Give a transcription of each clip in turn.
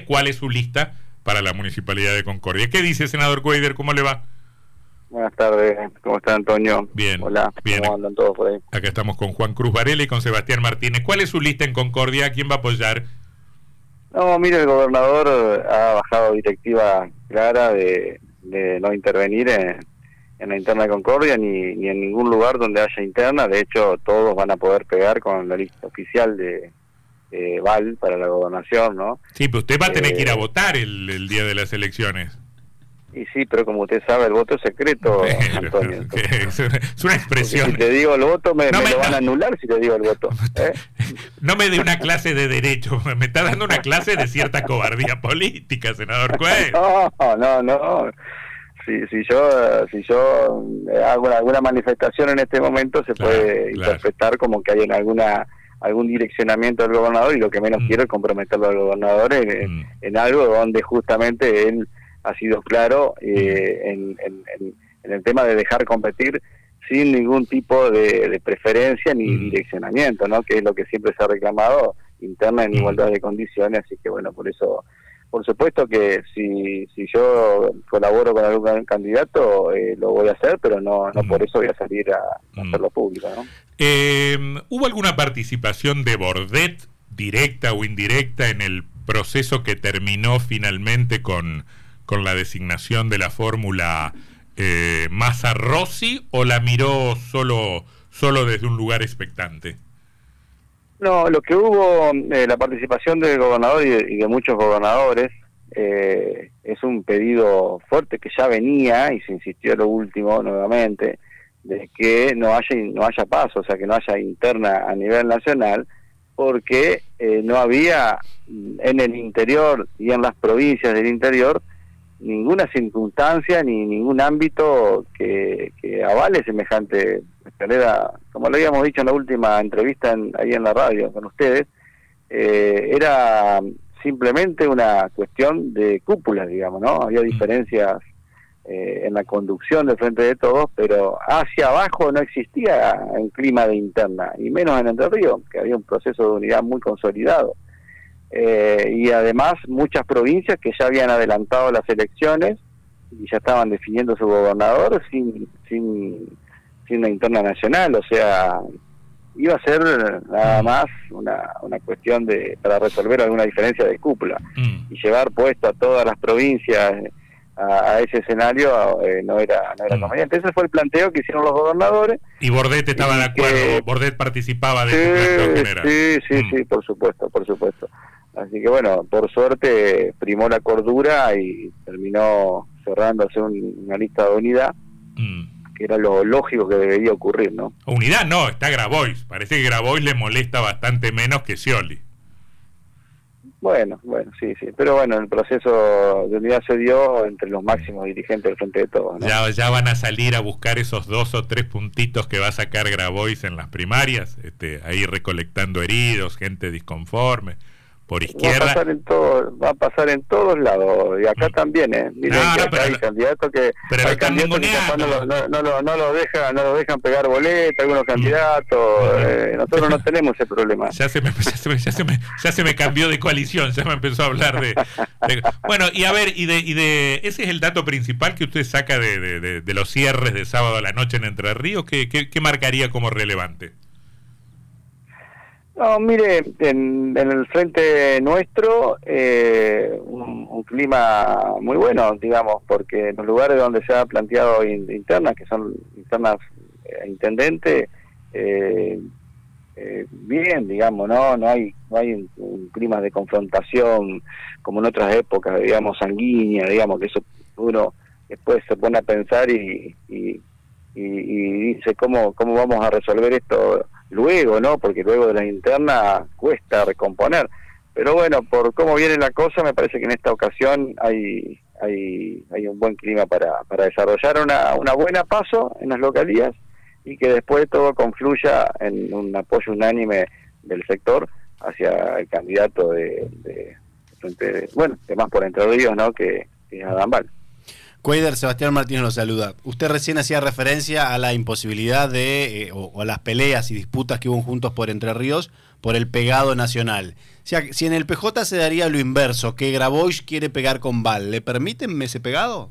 cuál es su lista para la Municipalidad de Concordia. ¿Qué dice, senador Cuader? ¿Cómo le va? Buenas tardes, ¿cómo está Antonio? Bien. Hola, bien. ¿cómo andan todos por ahí? Acá estamos con Juan Cruz Varela y con Sebastián Martínez. ¿Cuál es su lista en Concordia? ¿Quién va a apoyar? No, mire, el gobernador ha bajado directiva clara de, de no intervenir en, en la interna de Concordia ni, ni en ningún lugar donde haya interna. De hecho, todos van a poder pegar con la lista oficial de, de Val para la gobernación, ¿no? Sí, pero usted va a tener que ir a Eh, votar el, el día de las elecciones. Y sí, pero como usted sabe, el voto es secreto, Antonio. es, una, es una Porque expresión. Si te digo el voto, me, No me me- lo van a anular si te digo el voto. ¿eh? No me dé una clase de derecho, me está dando una clase de cierta cobardía política, senador Cueder. No, no, no. Si, si yo si yo eh, hago alguna manifestación en este momento se Claro, puede claro. interpretar como que hay en alguna algún direccionamiento del gobernador y lo que menos Mm. quiero es comprometerlo al gobernador en, Mm. en algo donde justamente él ha sido claro eh, Mm. en, en- en- el tema de dejar competir sin ningún tipo de, de preferencia ni Mm. direccionamiento, ¿no? Que es lo que siempre se ha reclamado interna en igualdad de condiciones, así que bueno, por eso por supuesto que si, si yo colaboro con algún candidato, eh, lo voy a hacer, pero no, no Mm. por eso voy a salir a, a Mm. hacerlo público. ¿no? Eh, ¿Hubo alguna participación de Bordet, directa o indirecta, en el proceso que terminó finalmente con, con la designación de la fórmula eh, Massa Rossi o la miró solo, solo desde un lugar expectante? No, lo que hubo, eh, la participación del gobernador y de, muchos gobernadores, eh, es un pedido fuerte que ya venía y se insistió lo último nuevamente, de que no haya, no haya paso, o sea, que no haya interna a nivel nacional, porque eh, no había mm, en el interior y en las provincias del interior ninguna circunstancia ni ningún ámbito que, que avale semejante escalera, como lo habíamos dicho en la última entrevista en- ahí en la radio con ustedes, eh, era simplemente una cuestión de cúpulas, digamos, ¿no? Había diferencias eh, en la conducción del Frente de Todos, pero hacia abajo no existía un clima de interna, y menos en Entre Ríos, que había un proceso de unidad muy consolidado. Eh, y además muchas provincias que ya habían adelantado las elecciones y ya estaban definiendo su gobernador sin, sin, una interna nacional, o sea, iba a ser nada más una, una cuestión de para resolver alguna diferencia de cúpula Mm. y llevar puesto a todas las provincias a, a ese escenario eh, no era no era Mm. conveniente. Ese fue el planteo que hicieron los gobernadores. Y Bordet estaba Y de acuerdo, que- Bordet participaba de ese planteo Sí, general. sí, sí, Mm. sí, por supuesto, por supuesto. Así que bueno, por suerte primó la cordura y terminó cerrándose un- una lista de unidad, Mm. Que era lo lógico que debería ocurrir, ¿no? Unidad no, está Grabois. Parece que Grabois le molesta bastante menos que Scioli. Bueno, bueno, sí, sí. Pero bueno, el proceso de unidad se dio entre los máximos dirigentes del Frente de Todos, ¿no? Ya, ya van a salir a buscar esos dos o tres puntitos que va a sacar Grabois en las primarias, este, ahí recolectando heridos, gente disconforme, por Va a izquierda. pasar en todo, va a pasar en todos lados y acá Mm. también, ¿eh? Miren No, que no, acá pero hay candidatos que pero hay candidatos que no, lo, no, no lo, no lo dejan, no lo dejan pegar boleta, algunos candidatos, Mm. eh, nosotros no tenemos ese problema. Ya se, me, ya, se me, ya, se me, ya se me cambió de coalición, ya me empezó a hablar de... de- bueno, y a ver, y de, y de ese es el dato principal que usted saca de, de, de- de los cierres de sábado a la noche en Entre Ríos, ¿qué, qué, qué marcaría como relevante? No, mire, en, en el frente nuestro, eh, un, un clima muy bueno, digamos, porque en los lugares donde se ha planteado in- internas, que son internas eh, intendente, eh, eh, bien, digamos, no no hay no hay un, un clima de confrontación como en otras épocas, digamos, sanguínea, digamos, que eso uno después se pone a pensar y, y, y- y dice cómo cómo vamos a resolver esto luego, ¿no? Porque luego de la interna cuesta recomponer. Pero bueno, por cómo viene la cosa, me parece que en esta ocasión hay hay, hay un buen clima para, para desarrollar una, una buena paso en las localías y que después todo confluya en un apoyo unánime del sector hacia el candidato de, de, frente de- bueno, de más por Entre Ríos, ¿no? Que, que es. Cuader, Sebastián Martínez lo saluda. Usted recién hacía referencia a la imposibilidad de, eh, o, a las peleas y disputas que hubo juntos por Entre Ríos por el pegado nacional. O sea, si en el PJ se daría lo inverso, que Grabois quiere pegar con Val, ¿le permiten ese pegado?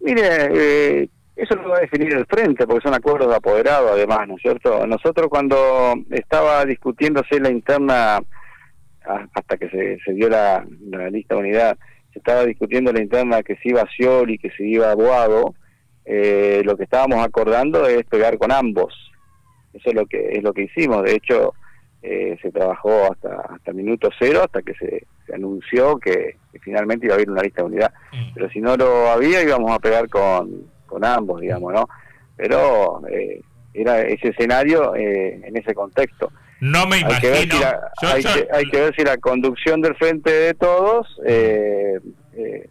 Mire, eh, eso lo va a definir el frente, porque son acuerdos de apoderado además, ¿no es cierto? Nosotros cuando estaba discutiéndose la interna, hasta que se, dio la, lista de unidad, se estaba discutiendo la interna que se iba a y que se iba a Boado, eh, lo que estábamos acordando es pegar con ambos. Eso es lo que es lo que hicimos. De hecho, eh, se trabajó hasta hasta minuto cero, hasta que se, anunció que, finalmente iba a haber una lista de unidad. Mm. Pero si no lo había, íbamos a pegar con, con ambos, digamos, ¿no? Pero eh, era ese escenario en ese contexto. No me imagino. Hay que, ver si la, hay, que, ver si la conducción del frente de todos eh, eh,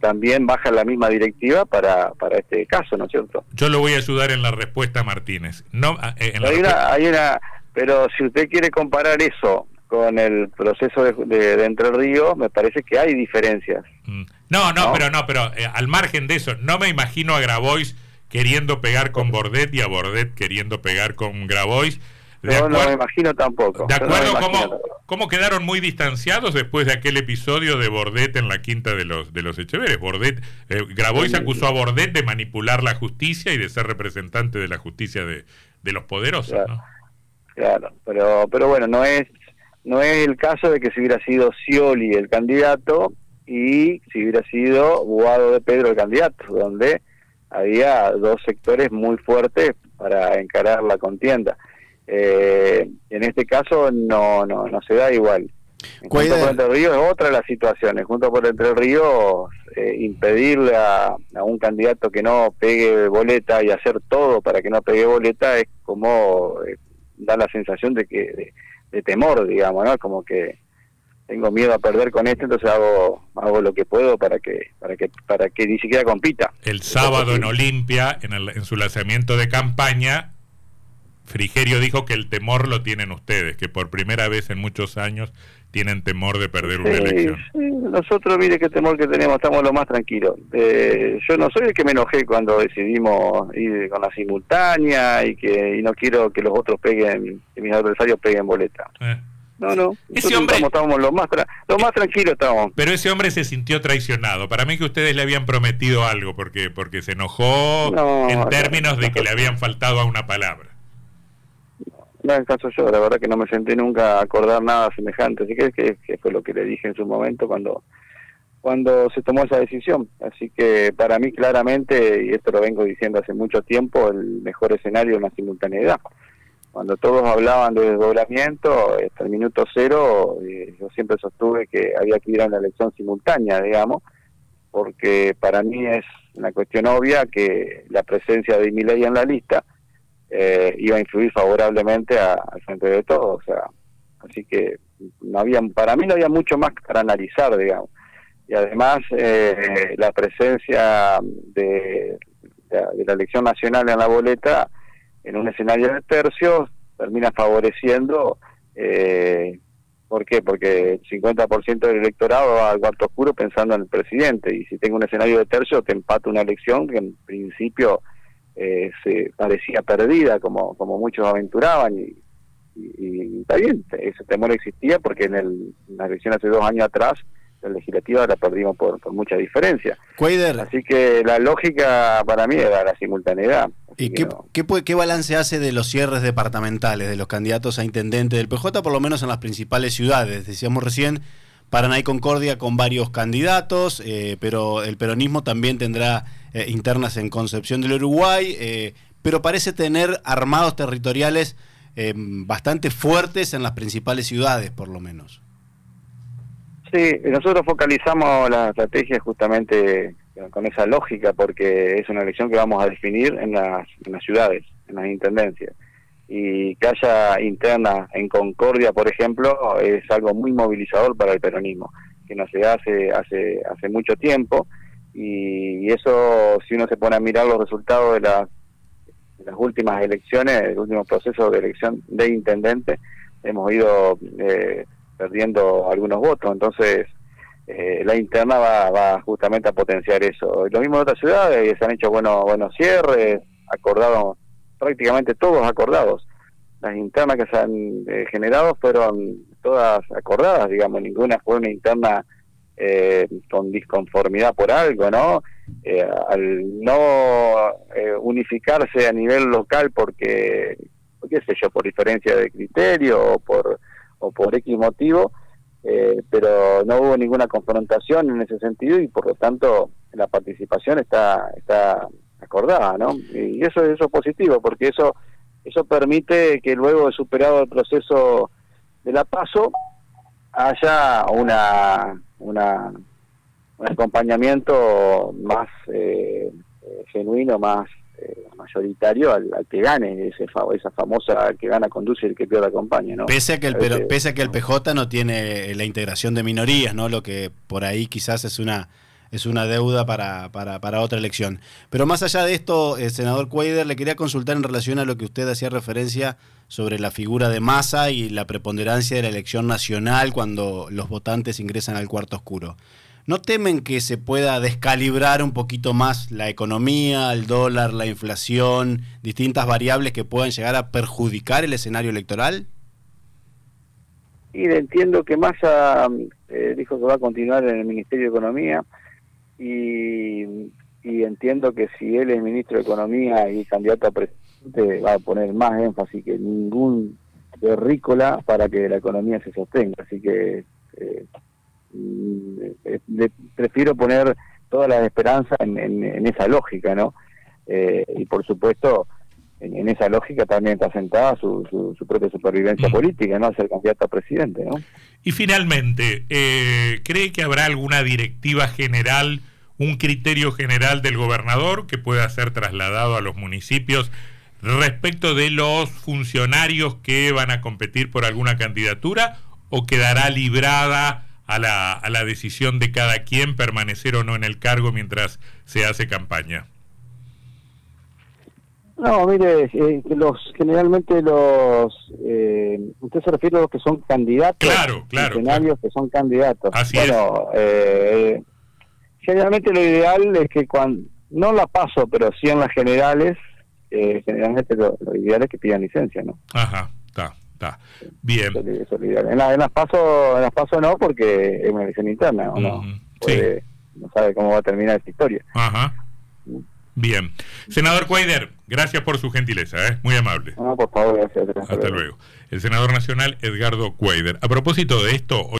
también baja la misma directiva para, para este caso, ¿no es cierto? Yo lo voy a ayudar en la respuesta, Martínez. No, eh, hay, una, hay una, pero si usted quiere comparar eso con el proceso de, Entre Ríos, me parece que hay diferencias. Mm. No, no, pero no, pero al margen de eso, no me imagino a Grabois queriendo pegar con Bordet y a Bordet queriendo pegar con Grabois no, no me imagino tampoco. ¿De acuerdo? ¿Cómo, quedaron muy distanciados después de aquel episodio de Bordet en la quinta de los de los Echeveres? Bordet, eh, Grabois acusó a Bordet de manipular la justicia y de ser representante de la justicia de, de los poderosos, claro, ¿no? Claro, pero, pero bueno, no es, no es el caso de que si hubiera sido Scioli el candidato y si hubiera sido Guado de Pedro el candidato, donde había dos sectores muy fuertes para encarar la contienda. Eh, en este caso no, no, no se da igual. Junto por Entre Ríos es otra de las situaciones. Junto por Entre Ríos, eh, impedirle a, un candidato que no pegue boleta y hacer todo para que no pegue boleta es como eh, da la sensación de que de, temor, digamos, ¿no? Como que tengo miedo a perder con esto, entonces hago hago lo que puedo para que para que para que ni siquiera compita. El sábado en Olimpia, en, en su lanzamiento de campaña, Frigerio dijo que el temor lo tienen ustedes, que por primera vez en muchos años tienen temor de perder una elección. Sí. Nosotros, mire qué temor que tenemos, estamos lo más tranquilos. Eh, yo no soy el que me enojé cuando decidimos ir con la simultánea y que y no quiero que los otros peguen, que mis adversarios peguen boleta. Eh. No, no. Ese hombre, estamos, lo, más lo más tranquilos estamos. Pero ese hombre se sintió traicionado. Para mí que ustedes le habían prometido algo porque porque se enojó en términos de que le habían faltado a una palabra no yo, la verdad que no me sentí nunca acordar nada semejante, así que, que, fue lo que le dije en su momento cuando cuando se tomó esa decisión. Así que para mí claramente, y esto lo vengo diciendo hace mucho tiempo, el mejor escenario es la simultaneidad. Cuando todos hablaban de desdoblamiento, hasta el minuto cero, eh, yo siempre sostuve que había que ir a una elección simultánea, digamos, porque para mí es una cuestión obvia que la presencia de Milei en la lista eh, iba a influir favorablemente al frente de todo, o sea, así que no había, para mí no había mucho más para analizar, digamos. Y además eh, la presencia de, la elección nacional en la boleta en un escenario de tercios termina favoreciendo, eh, ¿por qué? Porque el 50% del electorado va al cuarto oscuro pensando en el presidente y si tengo un escenario de tercio te empata una elección que en principio eh, se parecía perdida, como, como muchos aventuraban, y, está bien, ese temor existía porque en, el, la elección hace dos años atrás, la legislativa la perdimos por, mucha diferencia. Así que la lógica para mí era la simultaneidad. ¿Y qué, qué, qué, balance hace de los cierres departamentales, de los candidatos a intendente del PJ, por lo menos en las principales ciudades? Decíamos recién, Paraná y Concordia con varios candidatos, eh, pero el peronismo también tendrá eh, internas en Concepción del Uruguay, eh, pero parece tener armados territoriales bastante fuertes en las principales ciudades, por lo menos. Sí, nosotros focalizamos la estrategia justamente con esa lógica, porque es una elección que vamos a definir en las, en las ciudades, en las intendencias y que haya interna en Concordia, por ejemplo, es algo muy movilizador para el peronismo, que no se hace hace hace mucho tiempo y, eso si uno se pone a mirar los resultados de, las últimas elecciones, el último proceso de elección de intendente, hemos ido eh, perdiendo algunos votos, entonces eh, la interna va, va justamente a potenciar eso. Lo mismo en otras ciudades, se han hecho buenos buenos cierres, acordados prácticamente todos acordados. las internas que se han eh, generado fueron todas acordadas, digamos, ninguna fue una interna eh, con disconformidad por algo, ¿no? Eh, al no unificarse a nivel local porque, qué sé yo, por diferencia de criterio o por, o por X motivo, pero no hubo ninguna confrontación en ese sentido y por lo tanto la participación está, está acordada, ¿no? Y eso, eso es positivo porque eso eso permite que luego de superado el proceso de la paso haya una, una un acompañamiento más eh, genuino, más eh, mayoritario al, que gane ese esa famosa que gana conduce y el que pierde acompaña, ¿no? Pese a que el pero, pese a que el PJ no tiene la integración de minorías, ¿no? Lo que por ahí quizás es una es una deuda para, para, para, otra elección. Pero más allá de esto, eh, senador Cuader, le quería consultar en relación a lo que usted hacía referencia sobre la figura de masa y la preponderancia de la elección nacional cuando los votantes ingresan al cuarto oscuro. ¿No temen que se pueda descalibrar un poquito más la economía, el dólar, la inflación, distintas variables que puedan llegar a perjudicar el escenario electoral? Y entiendo que Massa eh, dijo que va a continuar en el Ministerio de Economía y, entiendo que si él es ministro de Economía y candidato a presidente va a poner más énfasis que ningún terrícola para que la economía se sostenga. Así que eh, eh, prefiero poner todas las esperanzas en, esa lógica, ¿no? Eh, y por supuesto, en, esa lógica también está sentada su, su, propia supervivencia mm. política, ¿no? Ser candidato a presidente, ¿no? Y finalmente, ¿cree que habrá alguna directiva general un criterio general del gobernador que pueda ser trasladado a los municipios respecto de los funcionarios que van a competir por alguna candidatura o quedará librada a la, a la decisión de cada quien permanecer o no en el cargo mientras se hace campaña? No, mire, eh, los generalmente los eh, usted se refiere a los que son candidatos, claro, claro, funcionarios que son candidatos. Así bueno, Eh, generalmente lo ideal es que cuando, no la paso, pero sí en las generales, eh, generalmente lo, ideal es que pidan licencia, ¿no? Ajá, está, está. Bien. Eso, es lo ideal. En, las paso, en las paso no, porque es una elección interna, ¿no? No sabe cómo va a terminar esta historia. Ajá. Bien. Senador Cuaider, gracias por su gentileza, ¿eh? muy amable. No, por favor, gracias. Hasta luego. El senador nacional Edgardo Cuaider. A propósito de esto,